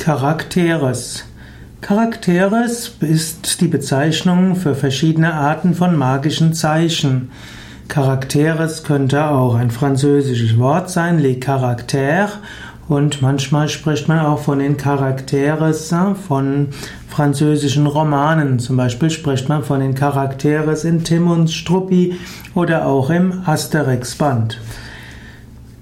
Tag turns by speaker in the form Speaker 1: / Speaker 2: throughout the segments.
Speaker 1: Charakteres. Charakteres ist die Bezeichnung für verschiedene Arten von magischen Zeichen. Charakteres könnte auch ein französisches Wort sein, les caractères, und manchmal spricht man auch von den Charakteres von französischen Romanen. Zum Beispiel spricht man von den Charakteres in Tim und Struppi oder auch im Asterix-Band.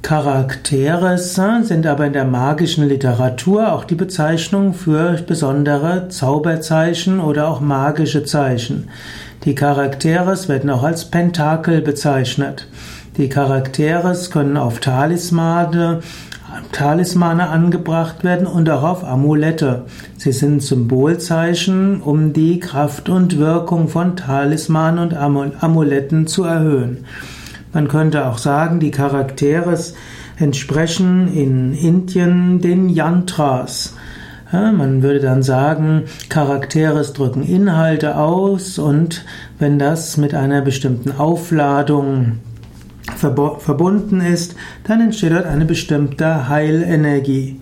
Speaker 1: Charakteres sind aber in der magischen Literatur auch die Bezeichnung für besondere Zauberzeichen oder auch magische Zeichen. Die Charakteres werden auch als Pentakel bezeichnet. Die Charakteres können auf Talismane, Talismane angebracht werden und auch auf Amulette. Sie sind Symbolzeichen, um die Kraft und Wirkung von Talismanen und Amuletten zu erhöhen. Man könnte auch sagen, die Charaktere entsprechen in Indien den Yantras. Ja, man würde dann sagen, Charaktere drücken Inhalte aus und wenn das mit einer bestimmten Aufladung verbunden ist, dann entsteht dort eine bestimmte Heilenergie.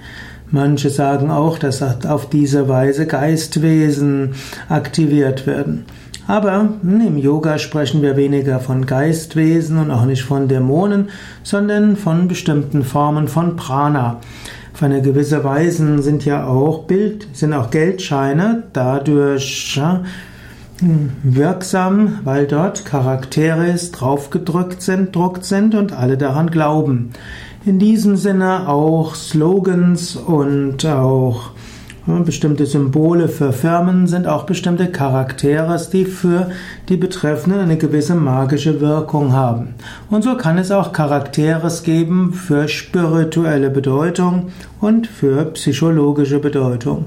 Speaker 1: Manche sagen auch, dass auf diese Weise Geistwesen aktiviert werden. Aber im Yoga sprechen wir weniger von Geistwesen und auch nicht von Dämonen, sondern von bestimmten Formen von Prana. Auf eine gewisse Weise sind ja auch Bild, sind auch Geldscheine dadurch wirksam, weil dort Charaktere draufgedrückt sind, druckt sind und alle daran glauben. In diesem Sinne auch Slogans und auch Bestimmte Symbole für Firmen sind auch bestimmte Charaktere, die für die Betreffenden eine gewisse magische Wirkung haben. Und so kann es auch Charaktere geben für spirituelle Bedeutung und für psychologische Bedeutung.